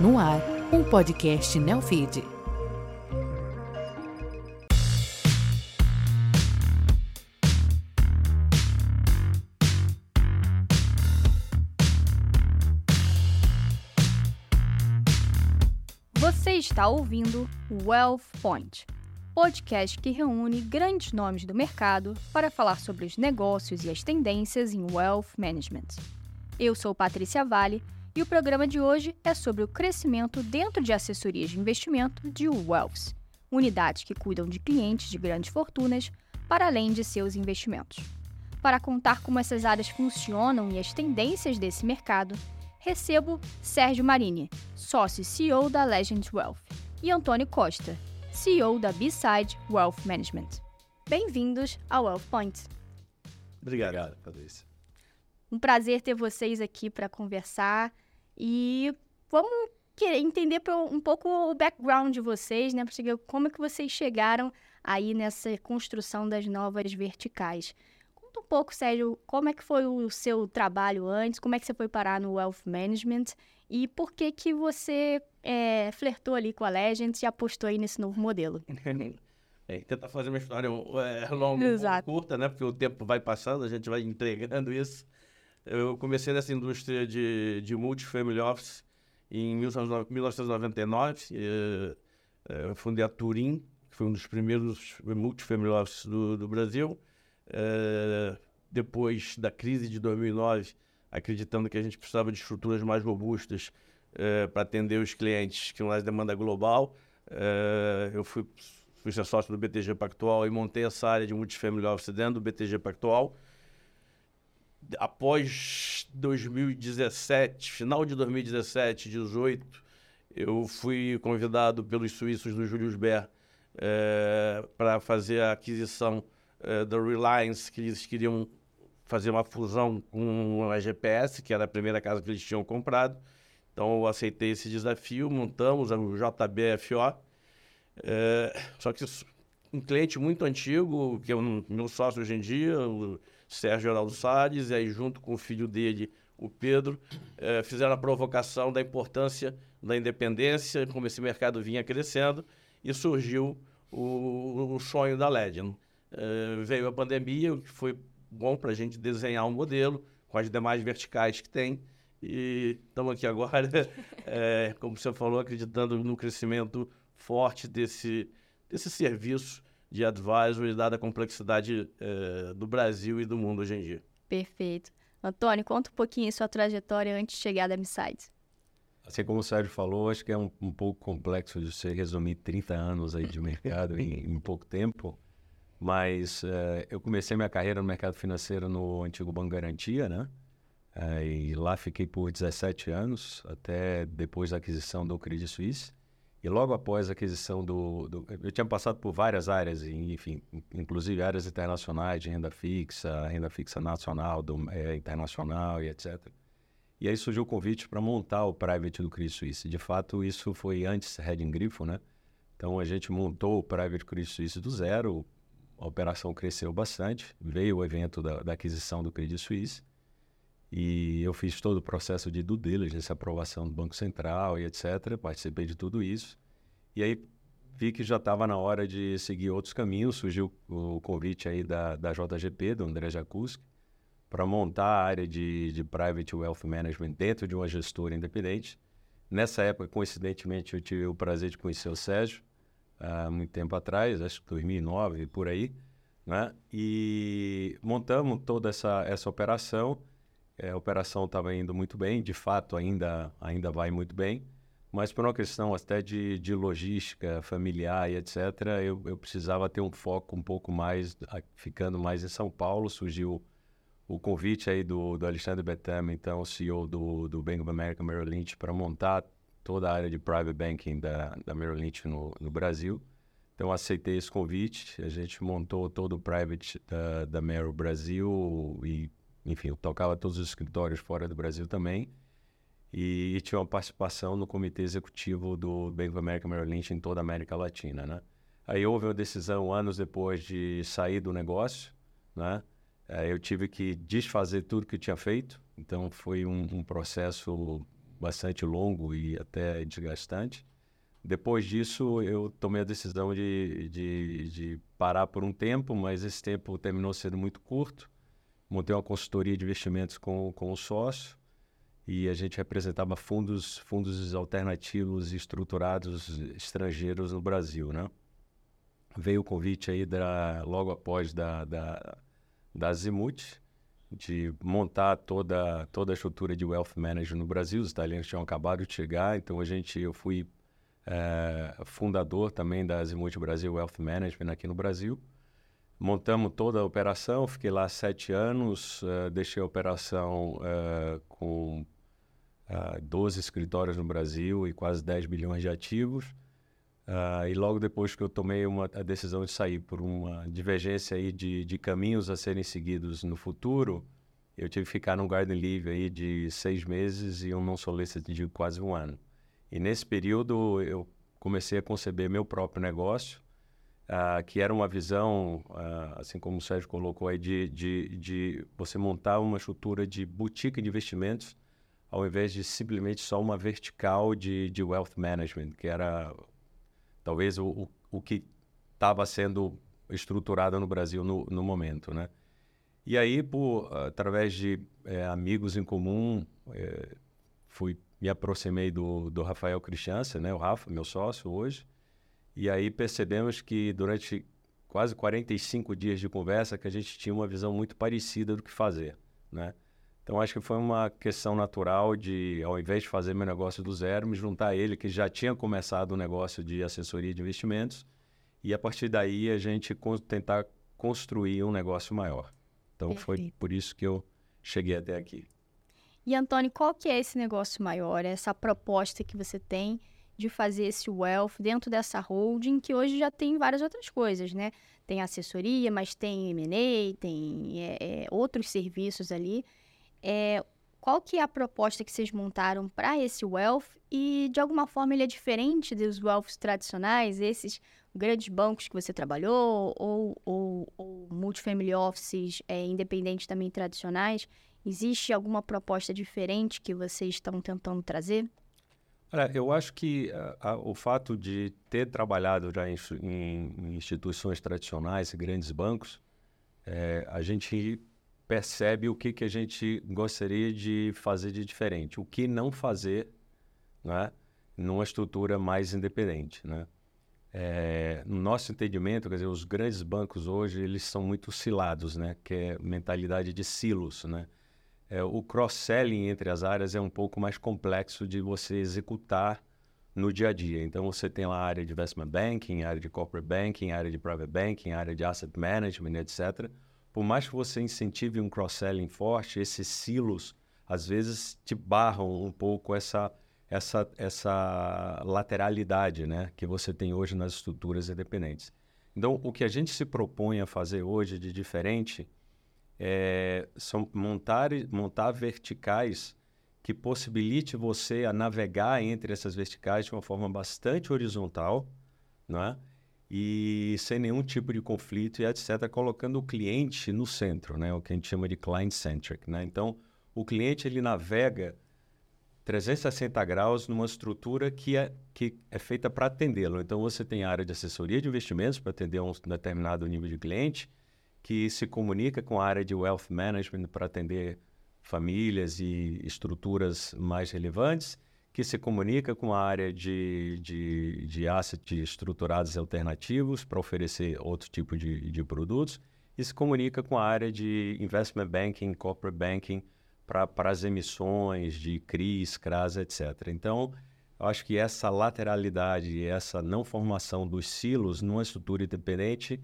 No ar, um podcast Neofeed. Você está ouvindo Wealth Point, podcast que reúne grandes nomes do mercado para falar sobre os negócios e as tendências em Wealth Management. Eu sou Patrícia Vale e o programa de hoje é sobre o crescimento dentro de assessorias de investimento de Wealths, unidades que cuidam de clientes de grandes fortunas para além de seus investimentos. Para contar como essas áreas funcionam e as tendências desse mercado, recebo Sérgio Marini, sócio e CEO da Legend Wealth, e Antônio Costa, CEO da B-Side Wealth Management. Bem-vindos ao Wealth Point. Obrigado, Patrícia. Um prazer ter vocês aqui para conversar e vamos querer entender um pouco o background de vocês, né? Para saber como é que vocês chegaram aí nessa construção das novas verticais. Conta um pouco, Sérgio, como é que foi o seu trabalho antes, como é que você foi parar no Wealth Management e por que que você é, flertou ali com a Legend e apostou aí nesse novo modelo? É, tentar fazer uma história é, longa, Exato. curta, né? Porque o tempo vai passando, a gente vai entregando isso. Eu comecei nessa indústria de, de multifamily office em 1999. Eh, eh, fundei a Turim, que foi um dos primeiros multifamily office do, do Brasil. Eh, depois da crise de 2009, acreditando que a gente precisava de estruturas mais robustas eh, para atender os clientes que mais demanda global, eu fui, fui ser sócio do BTG Pactual e montei essa área de multifamily office dentro do BTG Pactual após 2017, final de 2017, 18, eu fui convidado pelos suíços do Julius Baer é, para fazer a aquisição é, da Reliance, que eles queriam fazer uma fusão com a GPS, que era a primeira casa que eles tinham comprado. Então eu aceitei esse desafio, montamos o JBFO. É, só que um cliente muito antigo, que é um meu sócio hoje em dia, o Sérgio Geraldo Salles, e aí junto com o filho dele, o Pedro, eh, fizeram a provocação da importância da independência, como esse mercado vinha crescendo, e surgiu o, o sonho da Legend. Eh, veio a pandemia, o que foi bom para a gente desenhar um modelo com as demais verticais que tem, e estamos aqui agora, eh, como você falou, acreditando no crescimento forte desse, desse serviço de advisory, dada a complexidade eh, do Brasil e do mundo hoje em dia. Perfeito. Antônio, conta um pouquinho sua trajetória antes de chegar da M-Side. Assim como o Sérgio falou, acho que é um, um pouco complexo de você resumir 30 anos aí de mercado em, em, pouco tempo, mas uh, eu comecei minha carreira no mercado financeiro no antigo Banco Garantia, né? Uh, e lá fiquei por 17 anos, até depois da aquisição do Credit Suisse. E logo após a aquisição do, do, Eu tinha passado por várias áreas, enfim, inclusive áreas internacionais de renda fixa, renda fixa nacional, do, é, internacional e etc. E aí surgiu o convite para montar o private do Credit Suisse. De fato, isso foi antes Reding Grifo, né? Então a gente montou o private Credit Suisse do zero, a operação cresceu bastante, veio o evento da, da aquisição do Credit Suisse. E eu fiz todo o processo de due diligence, aprovação do Banco Central e etc. Participei de tudo isso. E aí vi que já estava na hora de seguir outros caminhos. Surgiu o convite aí da, da JGP, do André Jacuski, para montar a área de, de Private Wealth Management dentro de uma gestora independente. Nessa época, coincidentemente, eu tive o prazer de conhecer o Sérgio, há muito tempo atrás, acho que 2009, por aí. Né? E montamos toda essa, essa operação é, a operação estava indo muito bem, de fato ainda, ainda vai muito bem, mas por uma questão até de, de logística familiar e etc., eu, eu precisava ter um foco um pouco mais, ficando mais em São Paulo, surgiu o convite aí do, do Alexandre Betama, então CEO do, do Bank of America Merrill Lynch, para montar toda a área de private banking da, da Merrill Lynch no, no Brasil. Então aceitei esse convite, a gente montou todo o private da, da Merrill Brasil e enfim, eu tocava todos os escritórios fora do Brasil também. E, e tinha uma participação no comitê executivo do Bank of America Merrill Lynch em toda a América Latina, né? Aí houve uma decisão anos depois de sair do negócio, né? É, eu tive que desfazer tudo que eu tinha feito. Então foi um, um processo bastante longo e até desgastante. Depois disso, eu tomei a decisão de, de, de parar por um tempo, mas esse tempo terminou sendo muito curto. Montei uma consultoria de investimentos com, com o sócio e a gente representava fundos, fundos alternativos estruturados estrangeiros no Brasil, né? Veio o convite aí da, logo após da, da, da de montar toda, toda a estrutura de wealth management no Brasil. Os italianos tinham acabado de chegar, então a gente, eu fui é, fundador também da Azimuth Brasil Wealth Management aqui no Brasil. Montamos toda a operação, fiquei lá sete anos, uh, deixei a operação uh, com uh, 12 escritórios no Brasil e quase 10 bilhões de ativos. Uh, e logo depois que eu tomei uma, a decisão de sair por uma divergência aí de, de caminhos a serem seguidos no futuro, eu tive que ficar num garden leave aí de seis meses e um não solicit de quase um ano. E nesse período eu comecei a conceber meu próprio negócio, uh, que era uma visão, uh, assim como o Sérgio colocou aí, de, de, de você montar uma estrutura de boutique de investimentos ao invés de simplesmente só uma vertical de, de wealth management, que era talvez o, o, o que estava sendo estruturado no Brasil no, no, momento, né? E aí, por, através de é, amigos em comum, é, fui me aproximei do, do Rafael Christiansen, né? O Rafa, meu sócio hoje, e aí percebemos que durante quase 45 dias de conversa que a gente tinha uma visão muito parecida do que fazer, né? Então acho que foi uma questão natural de, ao invés de fazer meu negócio do zero, me juntar a ele, que já tinha começado o um negócio de assessoria de investimentos, e a partir daí a gente tentar construir um negócio maior. Então Perfeito. foi por isso que eu cheguei até aqui. E Antônio, qual que é esse negócio maior, essa proposta que você tem de fazer esse wealth dentro dessa holding, que hoje já tem várias outras coisas, né? Tem assessoria, mas tem M&A, tem é, é, outros serviços ali. É, qual que é a proposta que vocês montaram para esse wealth e de alguma forma ele é diferente dos wealths tradicionais, esses grandes bancos que você trabalhou ou, ou, ou multifamily offices é, independentes também tradicionais? Existe alguma proposta diferente que vocês estão tentando trazer? Olha, eu acho que a, o fato de ter trabalhado já em, em, instituições tradicionais, grandes bancos, é, a gente percebe o que, que a gente gostaria de fazer de diferente, o que não fazer né, numa estrutura mais independente. Né? É, no nosso entendimento, quer dizer, os grandes bancos hoje eles são muito oscilados, né? que é mentalidade de silos. Né? É, o cross-selling entre as áreas é um pouco mais complexo de você executar no dia a dia. Então, você tem lá a área de investment banking, área de corporate banking, área de private banking, área de asset management, etc., por mais que você incentive um cross-selling forte, esses silos às vezes te barram um pouco essa essa essa lateralidade, né, que você tem hoje nas estruturas independentes. Então, o que a gente se propõe a fazer hoje de diferente é são montar montar verticais que possibilite você a navegar entre essas verticais de uma forma bastante horizontal, né? e sem nenhum tipo de conflito e etc., colocando o cliente no centro, né? o que a gente chama de client-centric. Né? Então, o cliente ele navega 360 graus numa estrutura que é, que é feita para atendê-lo. Então, você tem a área de assessoria de investimentos para atender um determinado nível de cliente, que se comunica com a área de wealth management para atender famílias e estruturas mais relevantes, que se comunica com a área de, de, de assets estruturados alternativos para oferecer outro tipo de, de produtos e se comunica com a área de investment banking, corporate banking para as emissões de CRIs, CRAS, etc. Então, eu acho que essa lateralidade essa não formação dos silos numa estrutura independente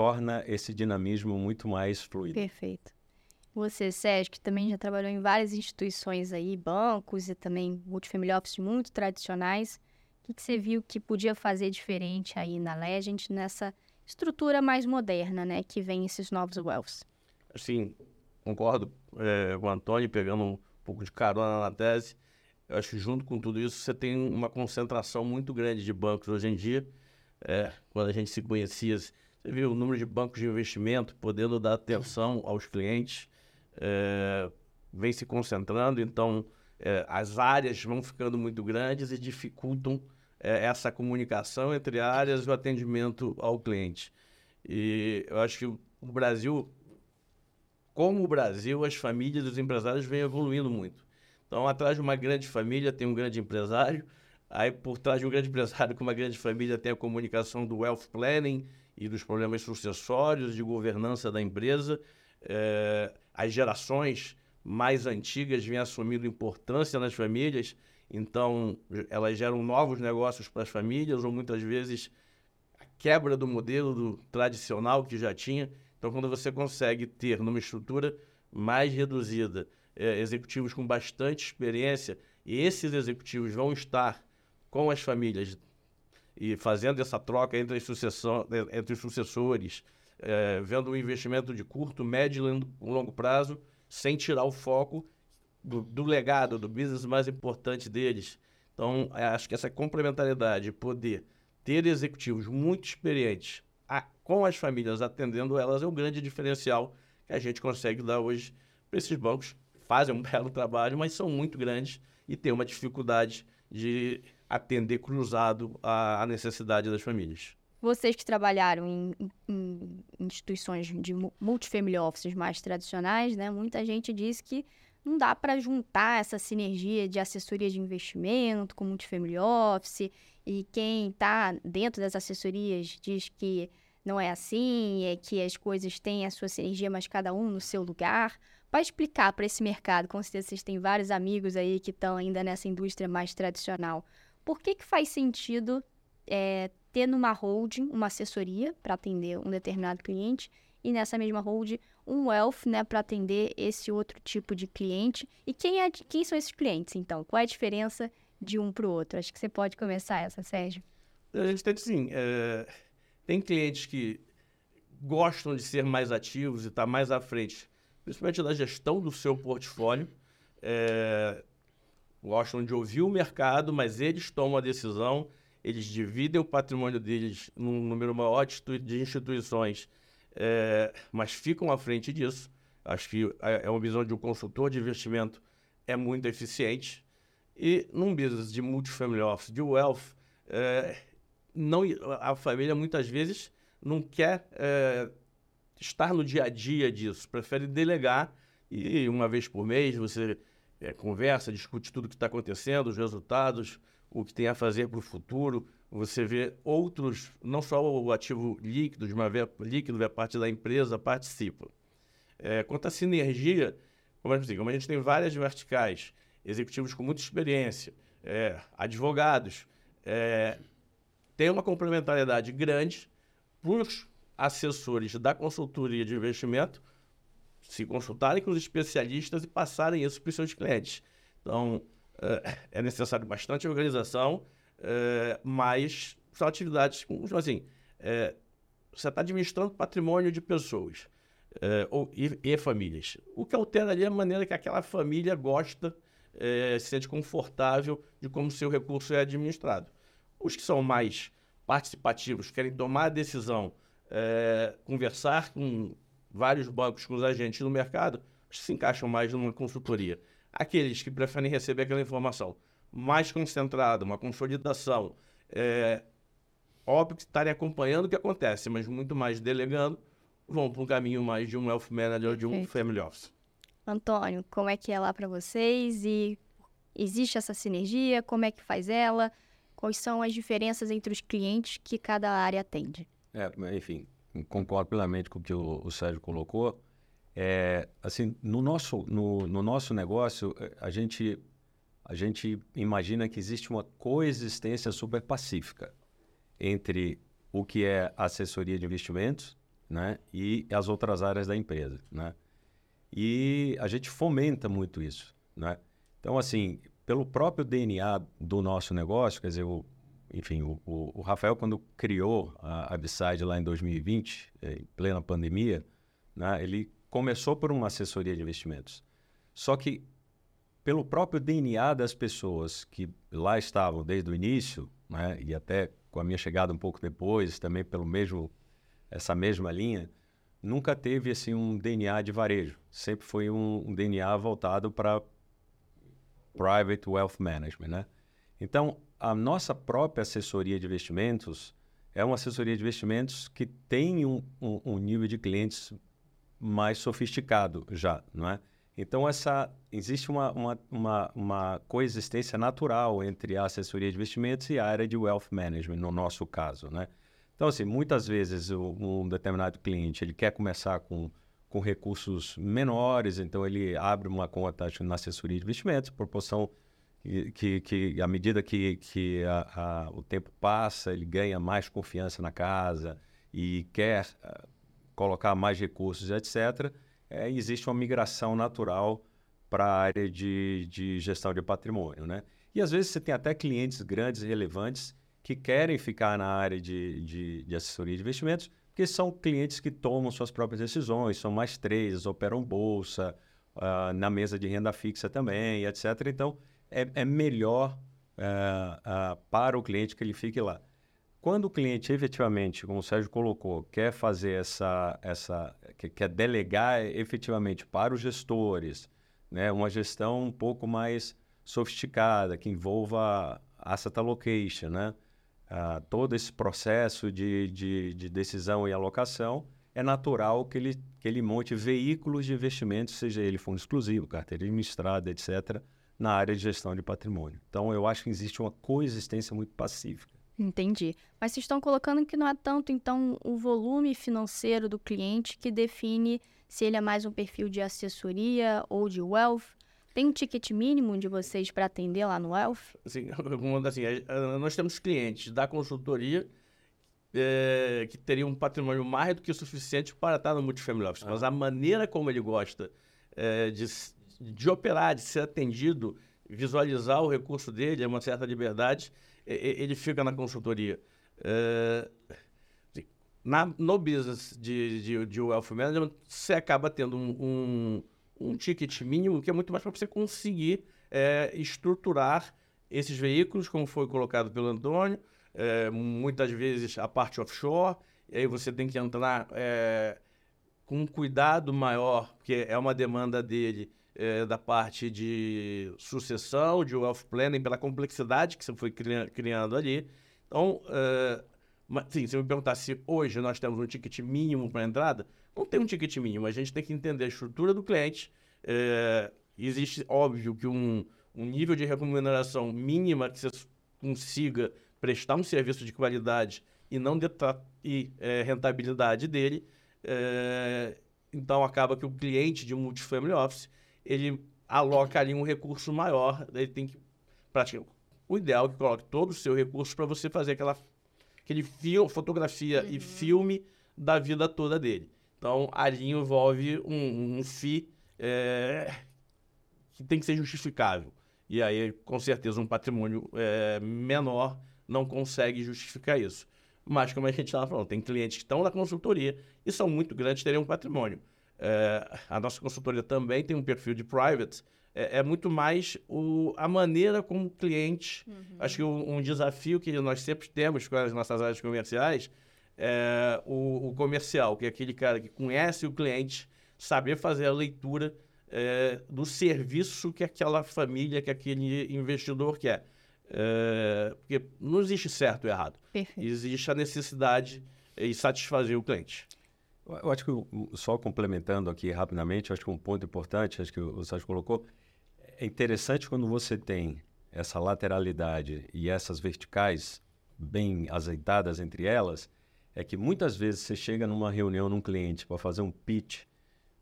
torna esse dinamismo muito mais fluido. Perfeito. Você, Sérgio, que também já trabalhou em várias instituições aí, bancos e também multifamily office muito tradicionais. O que, que você viu que podia fazer diferente aí na Legend, nessa estrutura mais moderna, né, que vem esses novos wealths? Sim, concordo é, com o Antônio, pegando um pouco de carona na tese. Eu acho que junto com tudo isso, você tem uma concentração muito grande de bancos hoje em dia. É, quando a gente se conhecia, você viu o número de bancos de investimento podendo dar atenção aos clientes é, vem se concentrando, então é, as áreas vão ficando muito grandes e dificultam é, essa comunicação entre áreas e o atendimento ao cliente. E eu acho que o Brasil, como o Brasil, as famílias dos empresários vêm evoluindo muito. Então, atrás de uma grande família tem um grande empresário, aí por trás de um grande empresário com uma grande família tem a comunicação do wealth planning e dos problemas sucessórios, de governança da empresa. É, as gerações mais antigas vêm assumindo importância nas famílias, então elas geram novos negócios para as famílias, ou muitas vezes a quebra do modelo do tradicional que já tinha. Então, quando você consegue ter numa estrutura mais reduzida é, executivos com bastante experiência, e esses executivos vão estar com as famílias e fazendo essa troca entre, sucessão, entre os sucessores, é, vendo o investimento de curto, médio e longo prazo, sem tirar o foco do, do legado, do business mais importante deles. Então, é, acho que essa complementariedade, poder ter executivos muito experientes a, com as famílias atendendo elas, é um grande diferencial que a gente consegue dar hoje para esses bancos. Fazem um belo trabalho, mas são muito grandes e têm uma dificuldade de atender cruzado a necessidade das famílias. Vocês que trabalharam em, em, instituições de multifamily offices mais tradicionais, né? Muita gente diz que não dá para juntar essa sinergia de assessoria de investimento com multifamily office e quem está dentro das assessorias diz que não é assim, é que as coisas têm a sua sinergia, mas cada um no seu lugar. Para explicar para esse mercado, com certeza vocês têm vários amigos aí que estão ainda nessa indústria mais tradicional. Por que, que faz sentido é, ter numa holding uma assessoria para atender um determinado cliente e nessa mesma holding um wealth né, para atender esse outro tipo de cliente. E quem, é, quem são esses clientes, então? Qual é a diferença de um para o outro? Acho que você pode começar essa, Sérgio. A gente tem, sim. É, tem clientes que gostam de ser mais ativos e estar tá mais à frente, principalmente na gestão do seu portfólio. É, gostam de ouvir o mercado, mas eles tomam a decisão eles dividem o patrimônio deles num número maior de instituições, é, mas ficam à frente disso. Acho que é, é uma visão de um consultor de investimento é muito eficiente. E num business de multifamily office, de wealth, é, não, a família muitas vezes não quer é, estar no dia a dia disso, prefere delegar e uma vez por mês você é, conversa, discute tudo o que está acontecendo, os resultados, o que tem a fazer para o futuro. Você vê outros, não só o ativo líquido, de uma vez líquido, a parte da empresa participa. É, quanto à sinergia, como, como a gente tem várias verticais, executivos com muita experiência, é, advogados, é, tem uma complementariedade grande para os assessores da consultoria de investimento se consultarem com os especialistas e passarem isso para os seus clientes. Então, é, é necessário bastante organização, é, mas são atividades, tipo assim, é, você está administrando patrimônio de pessoas ou, e, e, famílias. O que altera ali é a maneira que aquela família gosta, se sente confortável de como seu recurso é administrado. Os que são mais participativos, querem tomar a decisão, conversar com vários bancos, com os agentes no mercado, se encaixam mais numa consultoria. Aqueles que preferem receber aquela informação mais concentrada, uma consolidação, é, óbvio que estarem acompanhando o que acontece, mas muito mais delegando, vão para um caminho mais de um wealth manager, de um family office. Antônio, como é que é lá para vocês e existe essa sinergia? Como é que faz ela? Quais são as diferenças entre os clientes que cada área atende? É, enfim, concordo plenamente com o que o, o Sérgio colocou. É, assim, no nosso, no, no nosso negócio, é, a gente, a gente imagina que existe uma coexistência super pacífica entre o que é assessoria de investimentos né, e as outras áreas da empresa. Né? E a gente fomenta muito isso. Né? Então, assim, pelo próprio DNA do nosso negócio, quer dizer, o, enfim, o, o, Rafael, quando criou a Abside lá em 2020, é, em plena pandemia, né, ele começou por uma assessoria de investimentos. Só que, pelo próprio DNA das pessoas que lá estavam desde o início, né, e até com a minha chegada um pouco depois, também pelo mesmo essa mesma linha, nunca teve assim um DNA de varejo. Sempre foi um, um DNA voltado para Private Wealth Management, né? Então, a nossa própria assessoria de investimentos é uma assessoria de investimentos que tem um, um, um nível de clientes mais sofisticado já, não é? Então, essa, existe uma, uma, uma, uma, coexistência natural entre a assessoria de investimentos e a área de wealth management, no nosso caso, né? Então, assim, muitas vezes um determinado cliente, ele quer começar com, com recursos menores, então ele abre uma conta na assessoria de investimentos, proporção que, que, à medida que, que a, a, o tempo passa, ele ganha mais confiança na casa e quer uh, colocar mais recursos, etc., é, existe uma migração natural para a área de, de gestão de patrimônio, né? E às vezes você tem até clientes grandes e relevantes que querem ficar na área de, de, de assessoria de investimentos, porque são clientes que tomam suas próprias decisões, são mais três, operam bolsa, uh, na mesa de renda fixa também, etc. Então, é, é melhor uh, uh, para o cliente que ele fique lá. Quando o cliente efetivamente, como o Sérgio colocou, quer fazer essa, essa quer delegar efetivamente para os gestores, né, uma gestão um pouco mais sofisticada, que envolva asset allocation, né, uh, todo esse processo de, de, de, decisão e alocação, é natural que ele, que ele monte veículos de investimento, seja ele fundo exclusivo, carteira administrada, etc., na área de gestão de patrimônio. Então, eu acho que existe uma coexistência muito pacífica. Entendi. Mas vocês estão colocando que não é tanto, então, o volume financeiro do cliente que define se ele é mais um perfil de assessoria ou de wealth. Tem um ticket mínimo de vocês para atender lá no Wealth? Sim, assim, nós temos clientes da consultoria é, que teriam um patrimônio mais do que o suficiente para estar no Multifamily Office. Ah. Mas a maneira como ele gosta é, de, de operar, de ser atendido, visualizar o recurso dele, é uma certa liberdade, ele fica na consultoria. É, na, no business de, de, de wealth management, você acaba tendo um, um um ticket mínimo que é muito mais para você conseguir é, estruturar esses veículos, como foi colocado pelo Antônio, é, muitas vezes a parte offshore, e aí você tem que entrar é, com um cuidado maior, porque é uma demanda dele é, da parte de sucessão, de wealth planning, pela complexidade que você foi criando ali. Então, é, mas, sim, se me perguntar se hoje nós temos um ticket mínimo para entrada, não tem um ticket mínimo. A gente tem que entender a estrutura do cliente. É, existe, óbvio, que um, um nível de remuneração mínima que você consiga prestar um serviço de qualidade e não detrair é, rentabilidade dele. É, então, acaba que o cliente de um multifamily office, ele aloca ali um recurso maior, ele tem que praticar. O ideal é que coloque todo o seu recurso para você fazer aquela aquele fio, fotografia uhum. e filme da vida toda dele. Então, ali envolve um, um FII é, que tem que ser justificável. E aí, com certeza, um patrimônio é, menor não consegue justificar isso. Mas, como a gente estava falando, tem clientes que estão na consultoria e são muito grandes, teriam um patrimônio. É, a nossa consultoria também tem um perfil de private, é, é muito mais o, a maneira como o cliente. Uhum. Acho que um, um, desafio que nós sempre temos com as nossas áreas comerciais é o, o, comercial, que é aquele cara que conhece o cliente, saber fazer a leitura é, do serviço que aquela família, que aquele investidor quer. Porque não existe certo ou errado. Perfeito. Existe a necessidade e satisfazer o cliente. Eu acho que, só complementando aqui rapidamente, acho que um ponto importante, acho que o Sérgio colocou, é interessante quando você tem essa lateralidade e essas verticais bem azeitadas entre elas, é que muitas vezes você chega numa reunião num cliente para fazer um pitch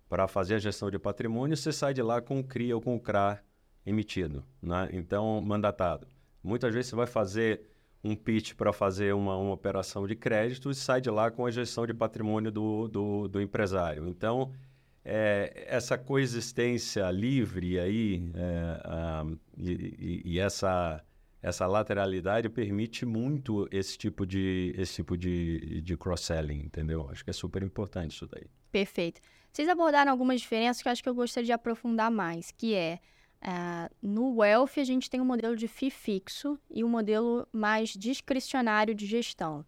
para fazer a gestão de patrimônio, você sai de lá com o CRI ou com o CRA emitido, né? então mandatado. Muitas vezes você vai fazer um pitch para fazer uma, uma operação de crédito e sai de lá com a gestão de patrimônio do, do, do empresário. Então, é, essa coexistência livre aí é, e, e, essa, essa lateralidade permite muito esse tipo de, esse tipo de, de cross-selling, entendeu? Acho que é super importante isso daí. Perfeito. Vocês abordaram algumas diferenças que eu acho que eu gostaria de aprofundar mais, que é Uh, no Wealth, a gente tem um modelo de FII fixo e um modelo mais discricionário de gestão.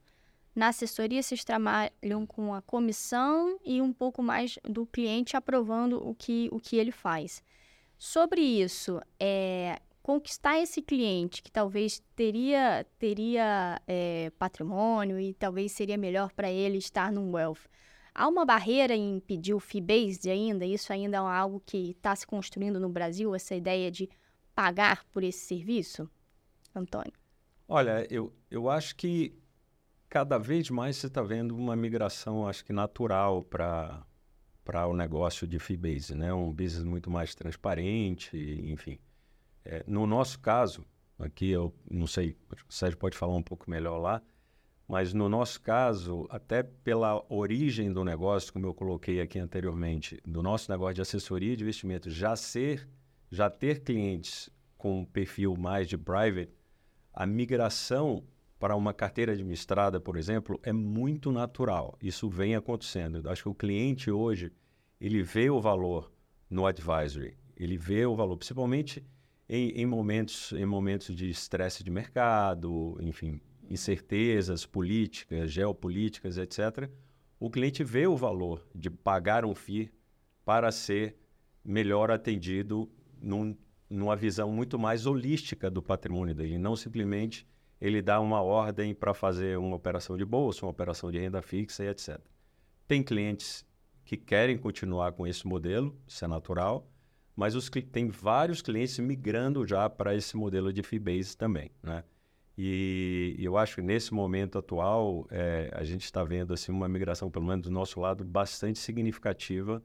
Na assessoria, vocês trabalham com a comissão e um pouco mais do cliente aprovando o que, o que ele faz. Sobre isso, é, conquistar esse cliente que talvez teria, teria é, patrimônio e talvez seria melhor para ele estar num wealth. Há uma barreira em pedir o fee-based ainda? Isso ainda é algo que está se construindo no Brasil, essa ideia de pagar por esse serviço? Antônio. Olha, eu, eu acho que cada vez mais você está vendo uma migração, acho que natural para o negócio de fee-based, né? Um business muito mais transparente, enfim. É, no nosso caso, aqui eu não sei, o Sérgio pode falar um pouco melhor lá, mas no nosso caso, até pela origem do negócio, como eu coloquei aqui anteriormente, do nosso negócio de assessoria de investimento já ser, já ter clientes com um perfil mais de private, a migração para uma carteira administrada, por exemplo, é muito natural. Isso vem acontecendo. Acho que o cliente hoje, ele vê o valor no advisory, ele vê o valor, principalmente em, em momentos, em momentos de estresse de mercado, enfim, incertezas políticas, geopolíticas, etc., o cliente vê o valor de pagar um FII para ser melhor atendido num, numa visão muito mais holística do patrimônio dele, não simplesmente ele dá uma ordem para fazer uma operação de bolsa, uma operação de renda fixa e etc. Tem clientes que querem continuar com esse modelo, isso é natural, mas os, tem vários clientes migrando já para esse modelo de fee-based também, né? E, eu acho que nesse momento atual é, a gente está vendo assim uma migração, pelo menos do nosso lado, bastante significativa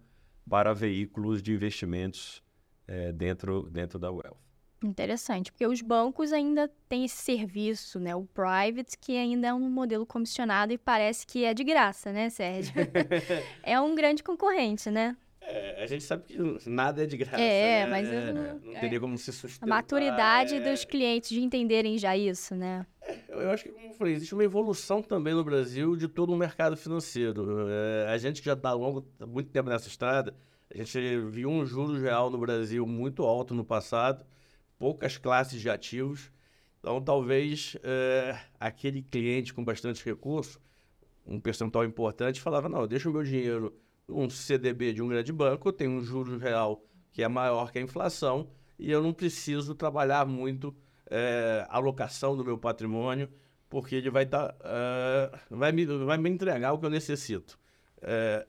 para veículos de investimentos é, dentro, dentro da Wealth. Interessante, porque os bancos ainda têm esse serviço, né? O private, que ainda é um modelo comissionado e parece que é de graça, né, Sérgio? é um grande concorrente, né? É, a gente sabe que nada é de graça. É, né? mas é, não, não teria como se sustentar. A maturidade é... dos clientes de entenderem já isso, né? É, eu acho que, como eu falei, existe uma evolução também no Brasil de todo o mercado financeiro. É, a gente que já está longo, muito tempo nessa estrada, a gente viu um juros real no Brasil muito alto no passado, poucas classes de ativos. Então, talvez é, aquele cliente com bastante recurso, um percentual importante, falava: não, deixa o meu dinheiro um CDB de um grande banco, tem um juros real que é maior que a inflação e eu não preciso trabalhar muito é, a alocação do meu patrimônio, porque ele vai, tá, uh, vai, me, vai me entregar o que eu necessito. É,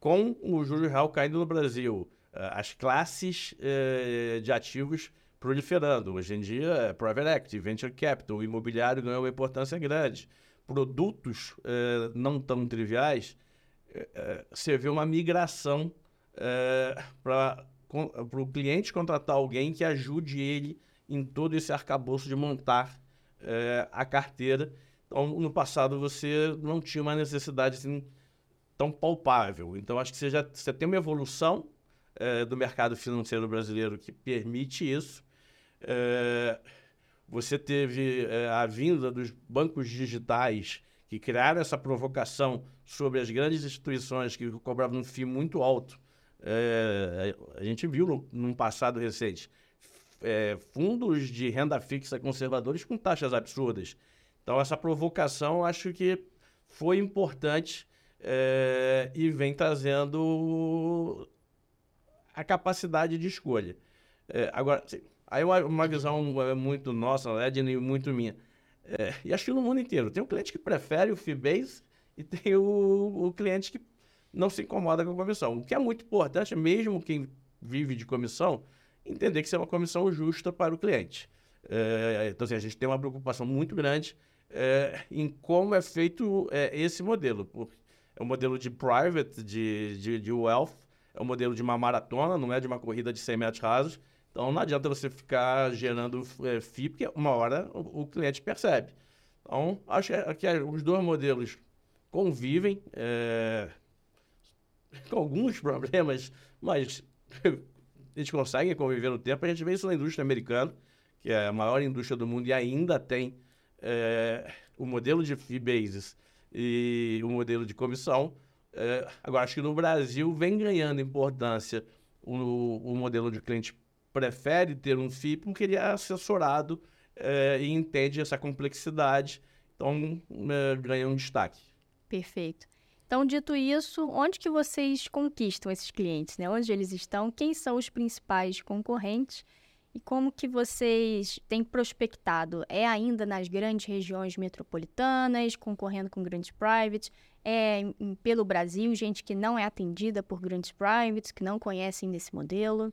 com o juros real caindo no Brasil, as classes de ativos proliferando. Hoje em dia, é private equity, venture capital, o imobiliário ganhou uma importância grande. Produtos não tão triviais é, você vê uma migração é, para o cliente contratar alguém que ajude ele em todo esse arcabouço de montar é, a carteira. Então, no passado, você não tinha uma necessidade assim, tão palpável. Então, acho que você já você tem uma evolução é, do mercado financeiro brasileiro que permite isso. Você teve a vinda dos bancos digitais que criaram essa provocação sobre as grandes instituições que cobravam um FII muito alto. É, a gente viu no, num passado recente é, fundos de renda fixa conservadores com taxas absurdas. Então, essa provocação acho que foi importante é, e vem trazendo a capacidade de escolha. É, agora, aí uma, uma visão é, muito nossa, Edna, e muito minha. É, e acho que no mundo inteiro. Tem um cliente que prefere o fee-base e tem o, o cliente que não se incomoda com a comissão. O que é muito importante, mesmo quem vive de comissão, entender que isso é uma comissão justa para o cliente. É, então, assim, a gente tem uma preocupação muito grande é, em como é feito é, esse modelo. É um modelo de private, de, de, de wealth, é um modelo de uma maratona, não é de uma corrida de 100 metros rasos. Então não adianta você ficar gerando é, FII, porque uma hora o, o cliente percebe. Então, acho que os dois modelos convivem é, com alguns problemas, mas eles conseguem conviver no tempo. A gente vê isso na indústria americana, que é a maior indústria do mundo e ainda tem é, o modelo de fee basis e o modelo de comissão. É, agora, acho que no Brasil vem ganhando importância o, o modelo de cliente prefere ter um FII porque ele é assessorado é, e entende essa complexidade, então é, ganha um destaque. Perfeito. Então, dito isso, onde que vocês conquistam esses clientes? Né? Onde eles estão? Quem são os principais concorrentes? E como que vocês têm prospectado? É ainda nas grandes regiões metropolitanas, concorrendo com grandes privates? É pelo Brasil, gente que não é atendida por grandes privates, que não conhecem desse modelo?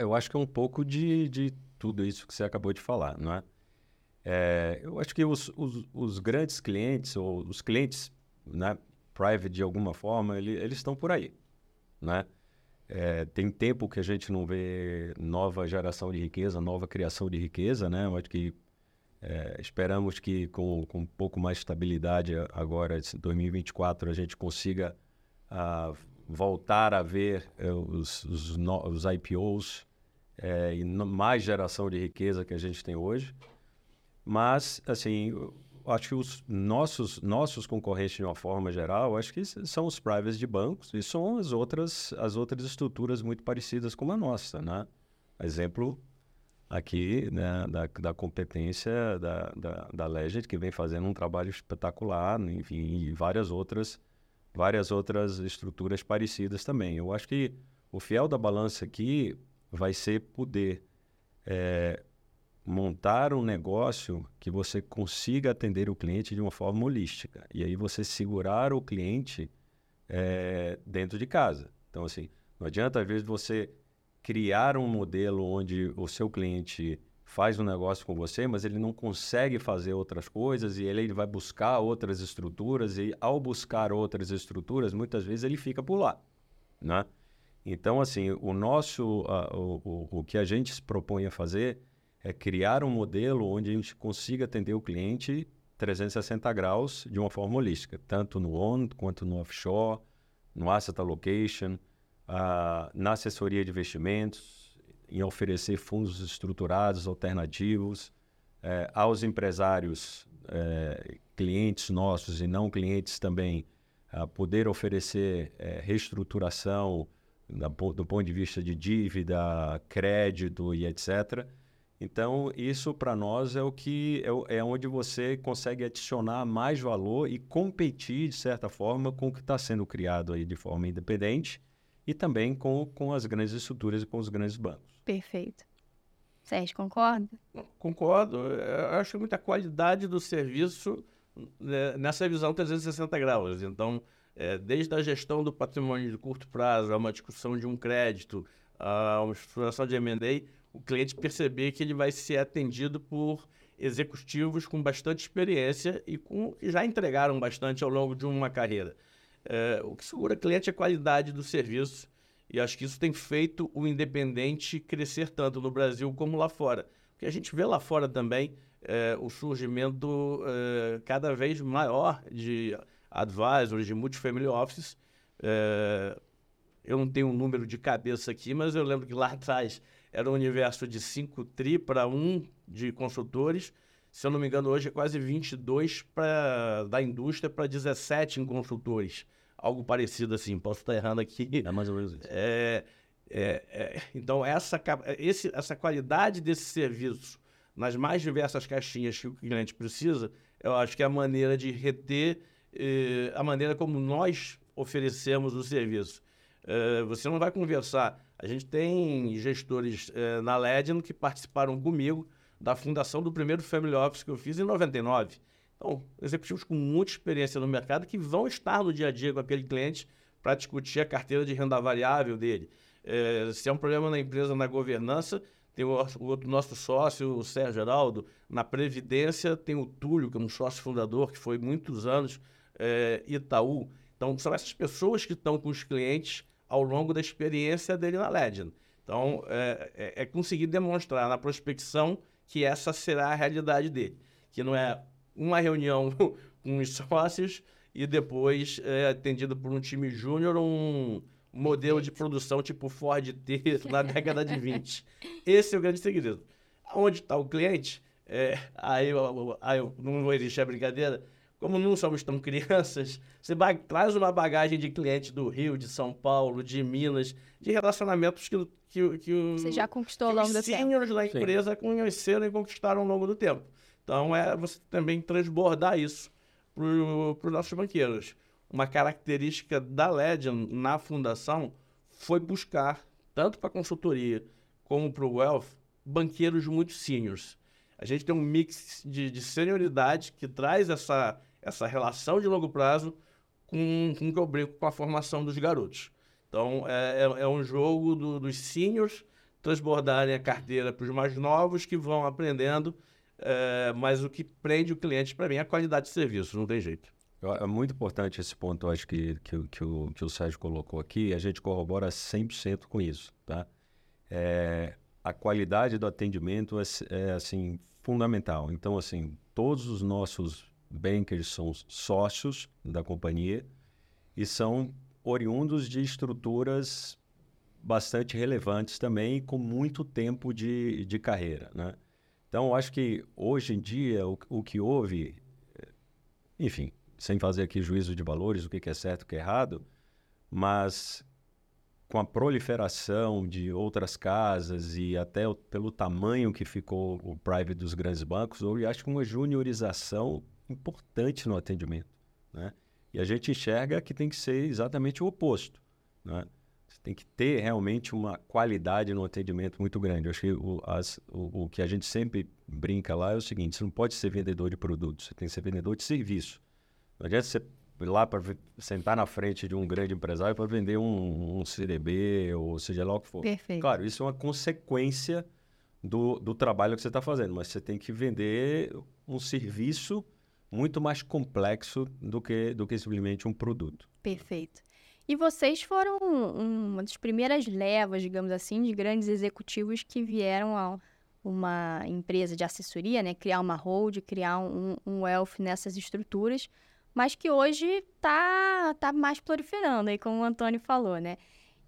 Eu acho que é um pouco de, de tudo isso que você acabou de falar, não é? É eu acho que os, os, os, grandes clientes, ou os clientes né, private de alguma forma, ele, eles estão por aí, né? É, tem tempo que a gente não vê nova geração de riqueza, nova criação de riqueza, né? Eu acho que é, esperamos que com, com um pouco mais de estabilidade agora, em 2024, a gente consiga uh, voltar a ver uh, os, os, no, os, IPOs é, e mais geração de riqueza que a gente tem hoje. Mas, assim, acho que os nossos, nossos concorrentes, de uma forma geral, acho que são os privates de bancos e são as outras, as outras estruturas muito parecidas com a nossa, né? Exemplo aqui né, da, da competência da, da, da Legend, que vem fazendo um trabalho espetacular, enfim, e várias outras, várias outras estruturas parecidas também. Eu acho que o fiel da balança aqui vai ser poder é, montar um negócio que você consiga atender o cliente de uma forma holística. E aí você segurar o cliente é, dentro de casa. Então, assim, não adianta, às vezes, você criar um modelo onde o seu cliente faz um negócio com você, mas ele não consegue fazer outras coisas e ele vai buscar outras estruturas e ao buscar outras estruturas, muitas vezes ele fica por lá, né? Então, assim, o nosso, o, o, o que a gente se propõe a fazer é criar um modelo onde a gente consiga atender o cliente 360 graus de uma forma holística, tanto no on quanto no offshore, no asset allocation, uh, na assessoria de investimentos, em oferecer fundos estruturados alternativos uh, aos empresários, uh, clientes nossos e não clientes também, poder oferecer eh, reestruturação do ponto de vista de dívida, crédito e etc. Então, isso para nós é o que é, é onde você consegue adicionar mais valor e competir, de certa forma, com o que está sendo criado aí de forma independente e também com, com as grandes estruturas e com os grandes bancos. Perfeito. Sérgio, concorda? Concordo. Eu acho muita qualidade do serviço né, nessa visão 360 graus. Então, é, desde a gestão do patrimônio de curto prazo, a uma discussão de um crédito, a uma estruturação de M&A, o cliente perceber que ele vai ser atendido por executivos com bastante experiência e com, que já entregaram bastante ao longo de uma carreira. É, o que segura cliente é a qualidade do serviço e acho que isso tem feito o independente crescer tanto no Brasil como lá fora. Porque a gente vê lá fora também é, o surgimento é, cada vez maior de advisors, de multifamily offices. É, eu não tenho um número de cabeça aqui, mas eu lembro que lá atrás era um universo de 5 tri para 1 um de consultores. Se eu não me engano, hoje é quase 22 pra, da indústria para 17 em consultores. Algo parecido assim, posso estar errando aqui. É mais ou menos isso. É, é, é, então, essa, esse, essa qualidade desse serviço nas mais diversas caixinhas que o cliente precisa, eu acho que é a maneira de reter, eh, a maneira como nós oferecemos o serviço. Eh, você não vai conversar a gente tem gestores eh, na Legend que participaram comigo da fundação do primeiro Family Office que eu fiz em 99. Então, executivos com muita experiência no mercado que vão estar no dia a dia com aquele cliente para discutir a carteira de renda variável dele. Eh, se é um problema na empresa, na governança, tem o, outro nosso sócio, o Sérgio Geraldo. Na Previdência, tem o Túlio, que é um sócio fundador, que foi muitos anos eh, Itaú. Então, são essas pessoas que estão com os clientes ao longo da experiência dele na Legend. Então, é, é, é, conseguir demonstrar na prospecção que essa será a realidade dele. Que não é uma reunião com os sócios e depois é atendido por um time júnior um modelo de produção tipo Ford T na década de 20. Esse é o grande segredo. Onde está o cliente? É, aí, aí não vou existir a brincadeira como não somos tão crianças, você traz uma bagagem de clientes do Rio, de São Paulo, de Minas, de relacionamentos que, que, que você já conquistou ao longo do tempo. Os da empresa Sim. conheceram e conquistaram ao longo do tempo. Então, é você também transbordar isso para os nossos banqueiros. Uma característica da Legend na fundação foi buscar tanto para consultoria como para o wealth, banqueiros muito seniors. A gente tem um mix de, de senioridade que traz essa, essa relação de longo prazo com, com que eu brinco com a formação dos garotos. Então, é, é, é um jogo do, dos seniors transbordarem a carteira para os mais novos que vão aprendendo, é, mas o que prende o cliente para mim é a qualidade de serviço, não tem jeito. É muito importante esse ponto, acho que, que, que, o, que o Sérgio colocou aqui, a gente corrobora 100% com isso, tá? É, a qualidade do atendimento é, é, assim, fundamental. Então, assim, todos os nossos bankers são sócios da companhia e são oriundos de estruturas bastante relevantes também, com muito tempo de, de carreira, né? Então, acho que hoje em dia o, o que houve, enfim, sem fazer aqui juízo de valores, o que é certo, o que é errado, mas com a proliferação de outras casas e até o, pelo tamanho que ficou o private dos grandes bancos, houve, acho que uma juniorização importante no atendimento, né? E a gente enxerga que tem que ser exatamente o oposto, né? Você tem que ter realmente uma qualidade no atendimento muito grande. Eu acho que o, as, o, o, que a gente sempre brinca lá é o seguinte: você não pode ser vendedor de produtos, você tem que ser vendedor de serviço. Não adianta você ir lá para sentar na frente de um grande empresário para vender um, um, CDB ou seja lá o que for. Perfeito. Claro, isso é uma consequência do, do trabalho que você está fazendo, mas você tem que vender um serviço muito mais complexo do que, do que simplesmente um produto. Perfeito. E vocês foram uma das primeiras levas, digamos assim, de grandes executivos que vieram a uma empresa de assessoria, né? Criar uma hold, criar um, um wealth nessas estruturas, mas que hoje está tá mais proliferando, aí, como o Antônio falou, né?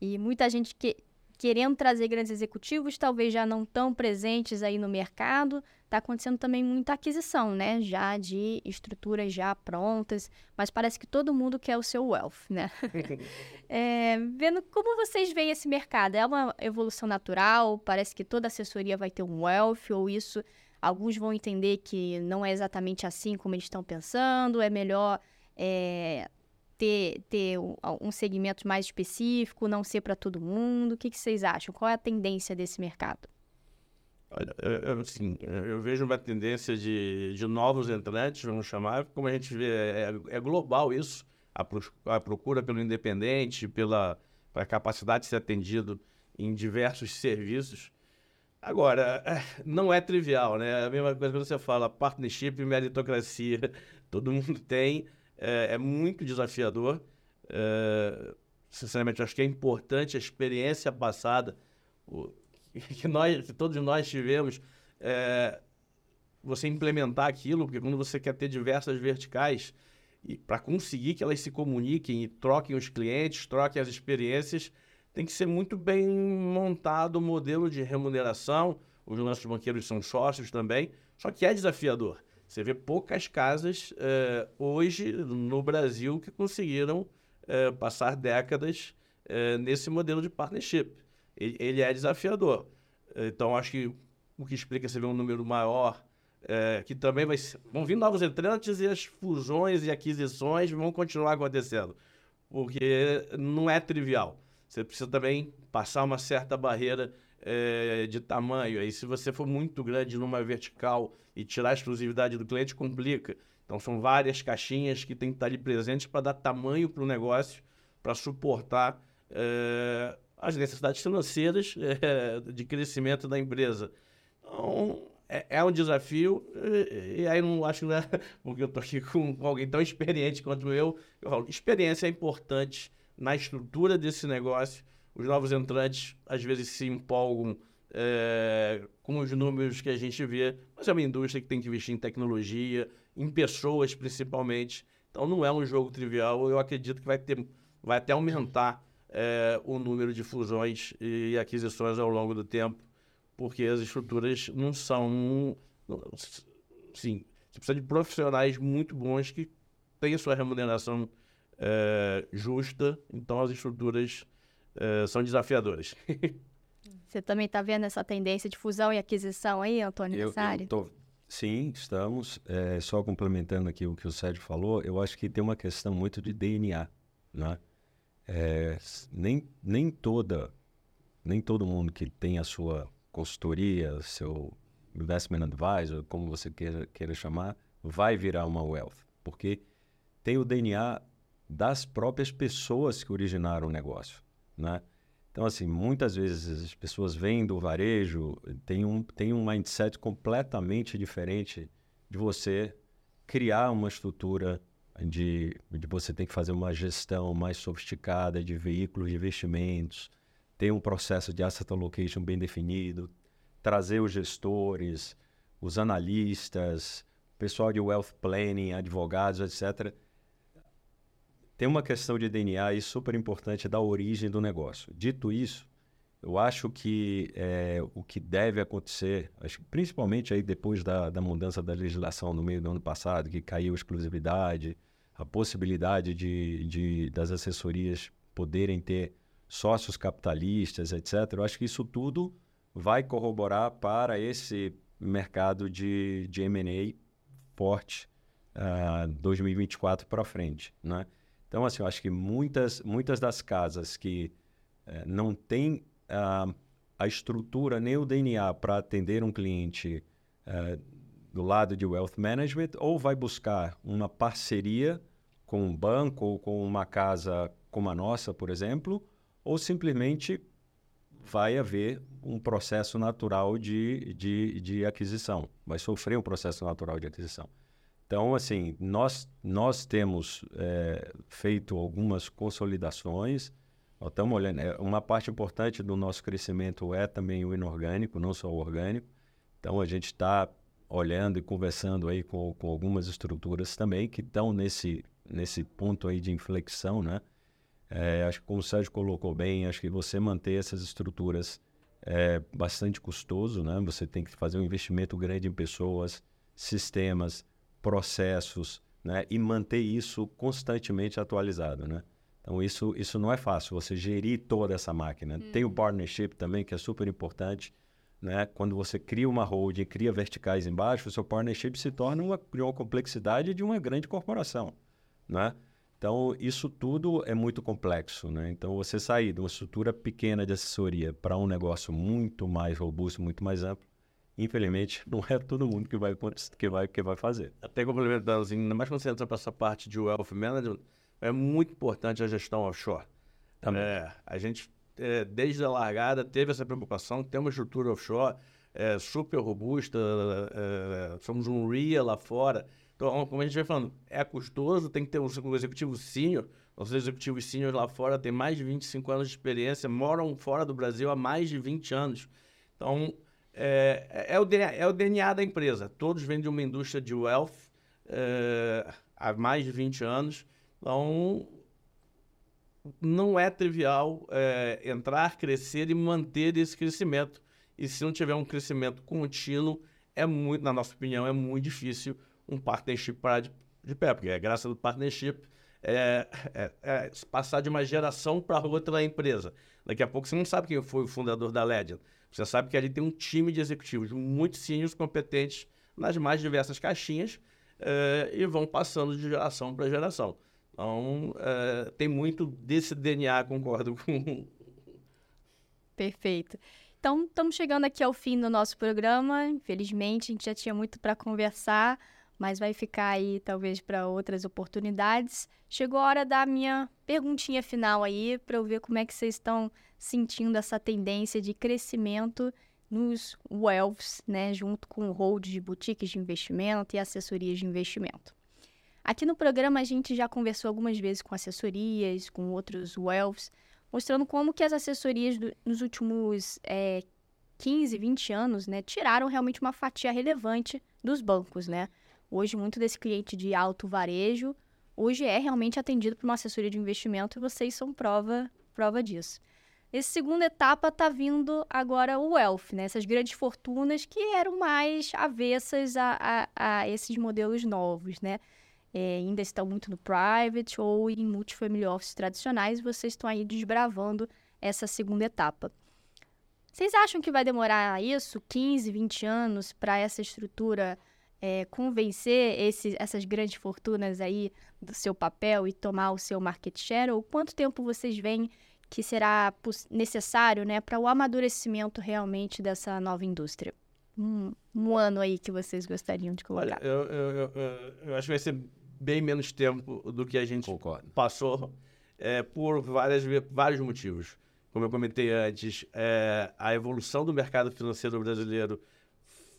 E muita gente que, querendo trazer grandes executivos, talvez já não tão presentes aí no mercado, está acontecendo também muita aquisição, né? Já de estruturas já prontas, mas parece que todo mundo quer o seu wealth, né? é, vendo como vocês veem esse mercado, é uma evolução natural? Parece que toda assessoria vai ter um wealth, ou isso alguns vão entender que não é exatamente assim como eles estão pensando, é melhor é, ter, ter um, segmento mais específico, não ser para todo mundo? O que, que vocês acham? Qual é a tendência desse mercado? Olha, eu, assim, eu vejo uma tendência de, de novos entrantes, vamos chamar, como a gente vê, é, é global isso, a, a, procura pelo independente, pela, pela capacidade de ser atendido em diversos serviços. Agora, é, não é trivial, né? A mesma coisa que você fala, partnership e meritocracia, todo mundo tem, é, é muito desafiador. É, sinceramente, acho que é importante a experiência passada, o, que nós, que todos nós tivemos, é, você implementar aquilo, porque quando você quer ter diversas verticais, e para conseguir que elas se comuniquem e troquem os clientes, troquem as experiências, tem que ser muito bem montado o modelo de remuneração. Os nossos banqueiros são sócios também, só que é desafiador. Você vê poucas casas é, hoje no Brasil que conseguiram é, passar décadas é, nesse modelo de partnership ele, ele é desafiador. Então, acho que o que explica você ver um número maior, que também vai ser, vão vir novos entrantes e as fusões e aquisições vão continuar acontecendo, porque não é trivial. Você precisa também passar uma certa barreira é, de tamanho. Aí, se você for muito grande numa vertical e tirar a exclusividade do cliente, complica. Então, são várias caixinhas que têm que estar ali presentes para dar tamanho para o negócio, para suportar é, as necessidades financeiras é, de crescimento da empresa. Então, é, é um desafio, e, aí não acho, né, porque eu estou aqui com alguém tão experiente quanto eu, eu falo, experiência é importante na estrutura desse negócio. Os novos entrantes, às vezes, se empolgam é, com os números que a gente vê, mas é uma indústria que tem que investir em tecnologia, em pessoas principalmente. Então não é um jogo trivial. Eu acredito que vai ter, vai até aumentar é, o número de fusões e aquisições ao longo do tempo, porque as estruturas não são. Sim, você precisa de profissionais muito bons que tenham sua remuneração é, justa, então as estruturas é, são desafiadoras. Você também está vendo essa tendência de fusão e aquisição aí, Antônio eu, eu tô, Sim, estamos. É, só complementando aqui o que o Sérgio falou, eu acho que tem uma questão muito de DNA, né? é, nem, nem toda Nem todo mundo que tem a sua consultoria, seu investment advisor, como você queira, queira chamar, vai virar uma wealth, porque tem o DNA das próprias pessoas que originaram o negócio, né? Então, assim, muitas vezes as pessoas vêm do varejo, tem um, tem um mindset completamente diferente de você criar uma estrutura de, de você tem que fazer uma gestão mais sofisticada de veículos de investimentos, ter um processo de asset allocation bem definido, trazer os gestores, os analistas, pessoal de wealth planning, advogados, etc. Tem uma questão de DNA aí super importante da origem do negócio. Dito isso, eu acho que é, o que deve acontecer, acho, principalmente aí depois da, da mudança da legislação no meio do ano passado, que caiu a exclusividade, a possibilidade de, de, das assessorias poderem ter sócios capitalistas, etc. Eu acho que isso tudo vai corroborar para esse mercado de, de M&A forte uh, ah, 2024 para frente, né? Então, assim, eu acho que muitas, muitas das casas que uh, não têm uh, a estrutura nem o DNA para atender um cliente uh, do lado de wealth management ou vai buscar uma parceria com um banco ou com uma casa como a nossa, por exemplo, ou simplesmente vai haver um processo natural de, de, de aquisição, vai sofrer um processo natural de aquisição. Então, assim, nós, nós temos é, feito algumas consolidações, estamos olhando, é, uma parte importante do nosso crescimento é também o inorgânico, não só o orgânico. Então, a gente está olhando e conversando aí com, com algumas estruturas também que estão nesse, nesse ponto aí de inflexão, né? É, acho que como o Sérgio colocou bem, acho que você manter essas estruturas é bastante custoso, né? Você tem que fazer um investimento grande em pessoas, sistemas, processos, né? E manter isso constantemente atualizado, né? Então isso, isso não é fácil, você gerir toda essa máquina. Hum. Tem o partnership também, que é super importante, né? Quando você cria uma holding, cria verticais embaixo, o seu partnership se torna uma, uma complexidade de uma grande corporação, né? Então, isso tudo é muito complexo, né? Então, você sair de uma estrutura pequena de assessoria para um negócio muito mais robusto, muito mais amplo, infelizmente, não é todo mundo que vai, que vai, que vai fazer. Até complementando, assim, ainda mais quando você entra para essa parte de wealth management, é muito importante a gestão offshore. Também. É, a gente, é, desde a largada, teve essa preocupação, tem uma estrutura offshore é, super robusta, é, somos um RIA lá fora, então, como a gente vai falando, é custoso, tem que ter um, um executivo sênior. Os executivos sênior lá fora têm mais de 25 anos de experiência, moram fora do Brasil há mais de 20 anos. Então, é, é, o, DNA, é o DNA da empresa. Todos vêm de uma indústria de wealth é, há mais de 20 anos. Então, não é trivial é, entrar, crescer e manter esse crescimento. E se não tiver um crescimento contínuo, é muito, na nossa opinião, é muito difícil um partnership parar de, de pé, porque a graça do partnership é, é, é passar de uma geração para outra da empresa. Daqui a pouco você não sabe quem foi o fundador da Legend. Você sabe que ali tem um time de executivos muito seniors, competentes nas mais diversas caixinhas é, e vão passando de geração para geração. Então, é, tem muito desse DNA, concordo com. Perfeito. Então, estamos chegando aqui ao fim do nosso programa. Infelizmente, a gente já tinha muito para conversar mas vai ficar aí talvez para outras oportunidades. Chegou a hora da minha perguntinha final aí para eu ver como é que vocês estão sentindo essa tendência de crescimento nos wealths, né, junto com o hold de boutiques de investimento e assessorias de investimento. Aqui no programa a gente já conversou algumas vezes com assessorias, com outros wealths, mostrando como que as assessorias do, nos últimos é, 15, 20 anos, né, tiraram realmente uma fatia relevante dos bancos, né? Hoje, muito desse cliente de alto varejo, hoje é realmente atendido por uma assessoria de investimento e vocês são prova, prova disso. Essa segunda etapa está vindo agora o wealth, né? essas grandes fortunas que eram mais avessas a, a, a esses modelos novos, né? É, ainda estão muito no private ou em multifamily office tradicionais vocês estão aí desbravando essa segunda etapa. Vocês acham que vai demorar isso, 15, 20 anos, para essa estrutura é, convencer esse, essas grandes fortunas aí do seu papel e tomar o seu market share? Ou quanto tempo vocês veem que será necessário né, para o amadurecimento realmente dessa nova indústria? Um, um, ano aí que vocês gostariam de colocar. Olha, eu, eu, eu, eu, acho que vai ser bem menos tempo do que a gente Concordo. passou é, por várias, vários motivos. Como eu comentei antes, é, a evolução do mercado financeiro brasileiro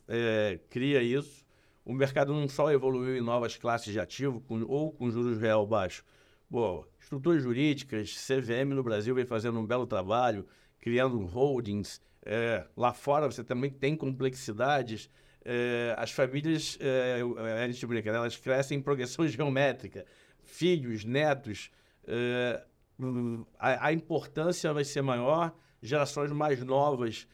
é, cria isso. O mercado não só evoluiu em novas classes de ativo com, ou com juros real baixo. Bom, estruturas jurídicas, CVM no Brasil vem fazendo um belo trabalho, criando holdings. É, lá fora você também tem complexidades. É, as famílias, é, a gente brinca, né? elas crescem em progressão geométrica. Filhos, netos, é, a, a, importância vai ser maior, gerações mais novas.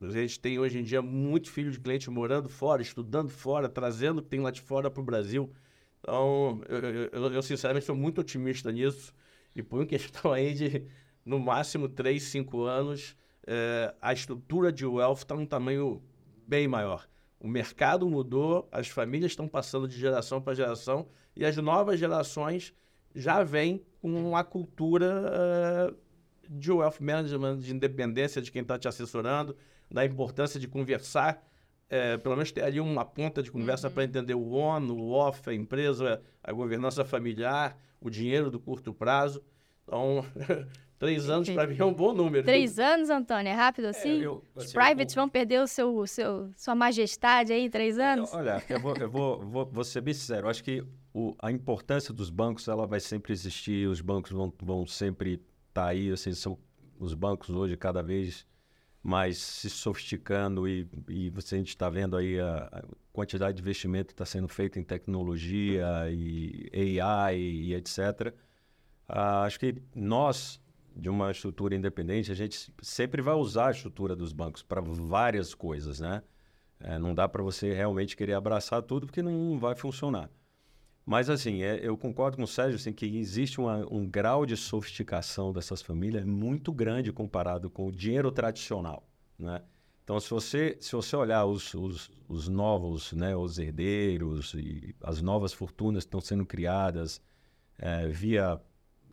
É, a gente tem hoje em dia muitos filhos de clientes morando fora, estudando fora, trazendo o que tem lá de fora para o Brasil. Então, eu, eu, eu, sinceramente sou muito otimista nisso. E uma questão aí de, no máximo, 3, 5 anos, é, a estrutura de wealth está num tamanho bem maior. O mercado mudou, as famílias estão passando de geração para geração e as novas gerações já vêm com a cultura uh, de wealth management, de independência de quem está te assessorando, da importância de conversar, é, pelo menos ter ali uma ponta de conversa uhum. para entender o on, o off, a empresa, a governança familiar, o dinheiro do curto prazo. Então, três anos para mim é um bom número. Três anos, Antônio? É rápido é, assim? É, eu, assim Os privates vão perder o seu, o seu, sua majestade aí em três anos? Olha, eu vou, eu vou, vou, vou ser bem sincero. Eu acho que o, a importância dos bancos ela vai sempre existir. Os bancos vão, vão sempre estar tá aí. Assim, são os bancos hoje cada vez mais se sofisticando e, e você, a gente está vendo aí a, a, quantidade de investimento que está sendo feito em tecnologia e AI e, e etc. Ah, acho que nós, de uma estrutura independente, a gente sempre vai usar a estrutura dos bancos para várias coisas, né? É, não dá para você realmente querer abraçar tudo porque não vai funcionar. Mas, assim, é, eu concordo com o Sérgio assim, que existe uma, um grau de sofisticação dessas famílias muito grande comparado com o dinheiro tradicional, né? Então, se você, se você olhar os, os, os novos, né, os herdeiros e as novas fortunas que estão sendo criadas é, via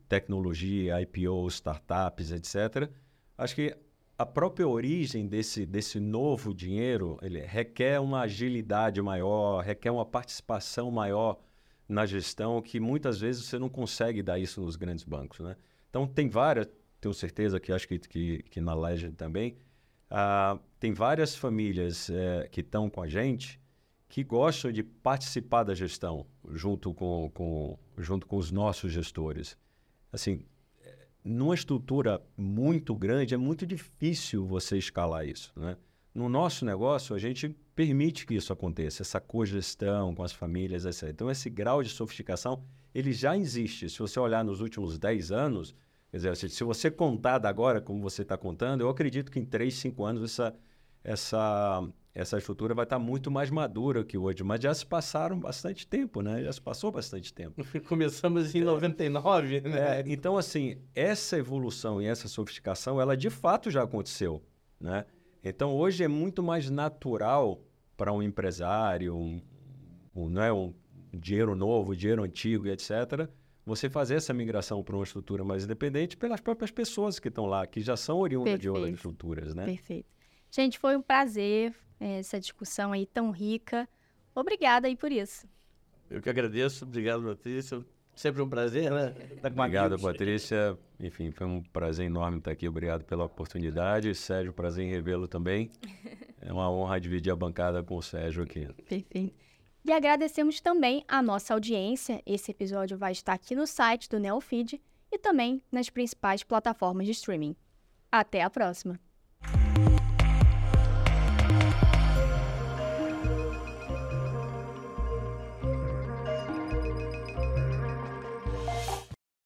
tecnologia, IPO, startups, etc., acho que a própria origem desse, desse novo dinheiro ele requer uma agilidade maior, requer uma participação maior na gestão que muitas vezes você não consegue dar isso nos grandes bancos, né? Então tem várias, tenho certeza que acho que, que, que na Legend também, uh, tem várias famílias uh, que estão com a gente que gostam de participar da gestão junto com, com, junto com os nossos gestores. Assim, numa estrutura muito grande é muito difícil você escalar isso, né? No nosso negócio, a gente permite que isso aconteça, essa cogestão com as famílias, etc. Então, esse grau de sofisticação, ele já existe. Se você olhar nos últimos 10 anos, quer dizer, se você contar da agora, como você está contando, eu acredito que em 3, 5 anos essa, essa, essa estrutura vai estar tá muito mais madura que hoje. Mas já se passaram bastante tempo, né? Já se passou bastante tempo. Começamos em 99, né? É, então, assim, essa evolução e essa sofisticação, ela de fato já aconteceu, né? Então, hoje é muito mais natural para um empresário, um, um, não é, um dinheiro novo, dinheiro antigo, etc., você fazer essa migração para uma estrutura mais independente pelas próprias pessoas que estão lá, que já são oriundas de outras estruturas, né? Perfeito. Gente, foi um prazer eh, essa discussão aí tão rica. Obrigada aí por isso. Eu que agradeço. Obrigado, Patrícia. Sempre um prazer, né? Tá Obrigado, Patrícia. Enfim, foi um prazer enorme estar aqui. Obrigado pela oportunidade. Sérgio, prazer em revê-lo também. É uma honra dividir a bancada com o Sérgio aqui. Perfeito. E agradecemos também a nossa audiência. Esse episódio vai estar aqui no site do Neofeed e também nas principais plataformas de streaming. Até a próxima!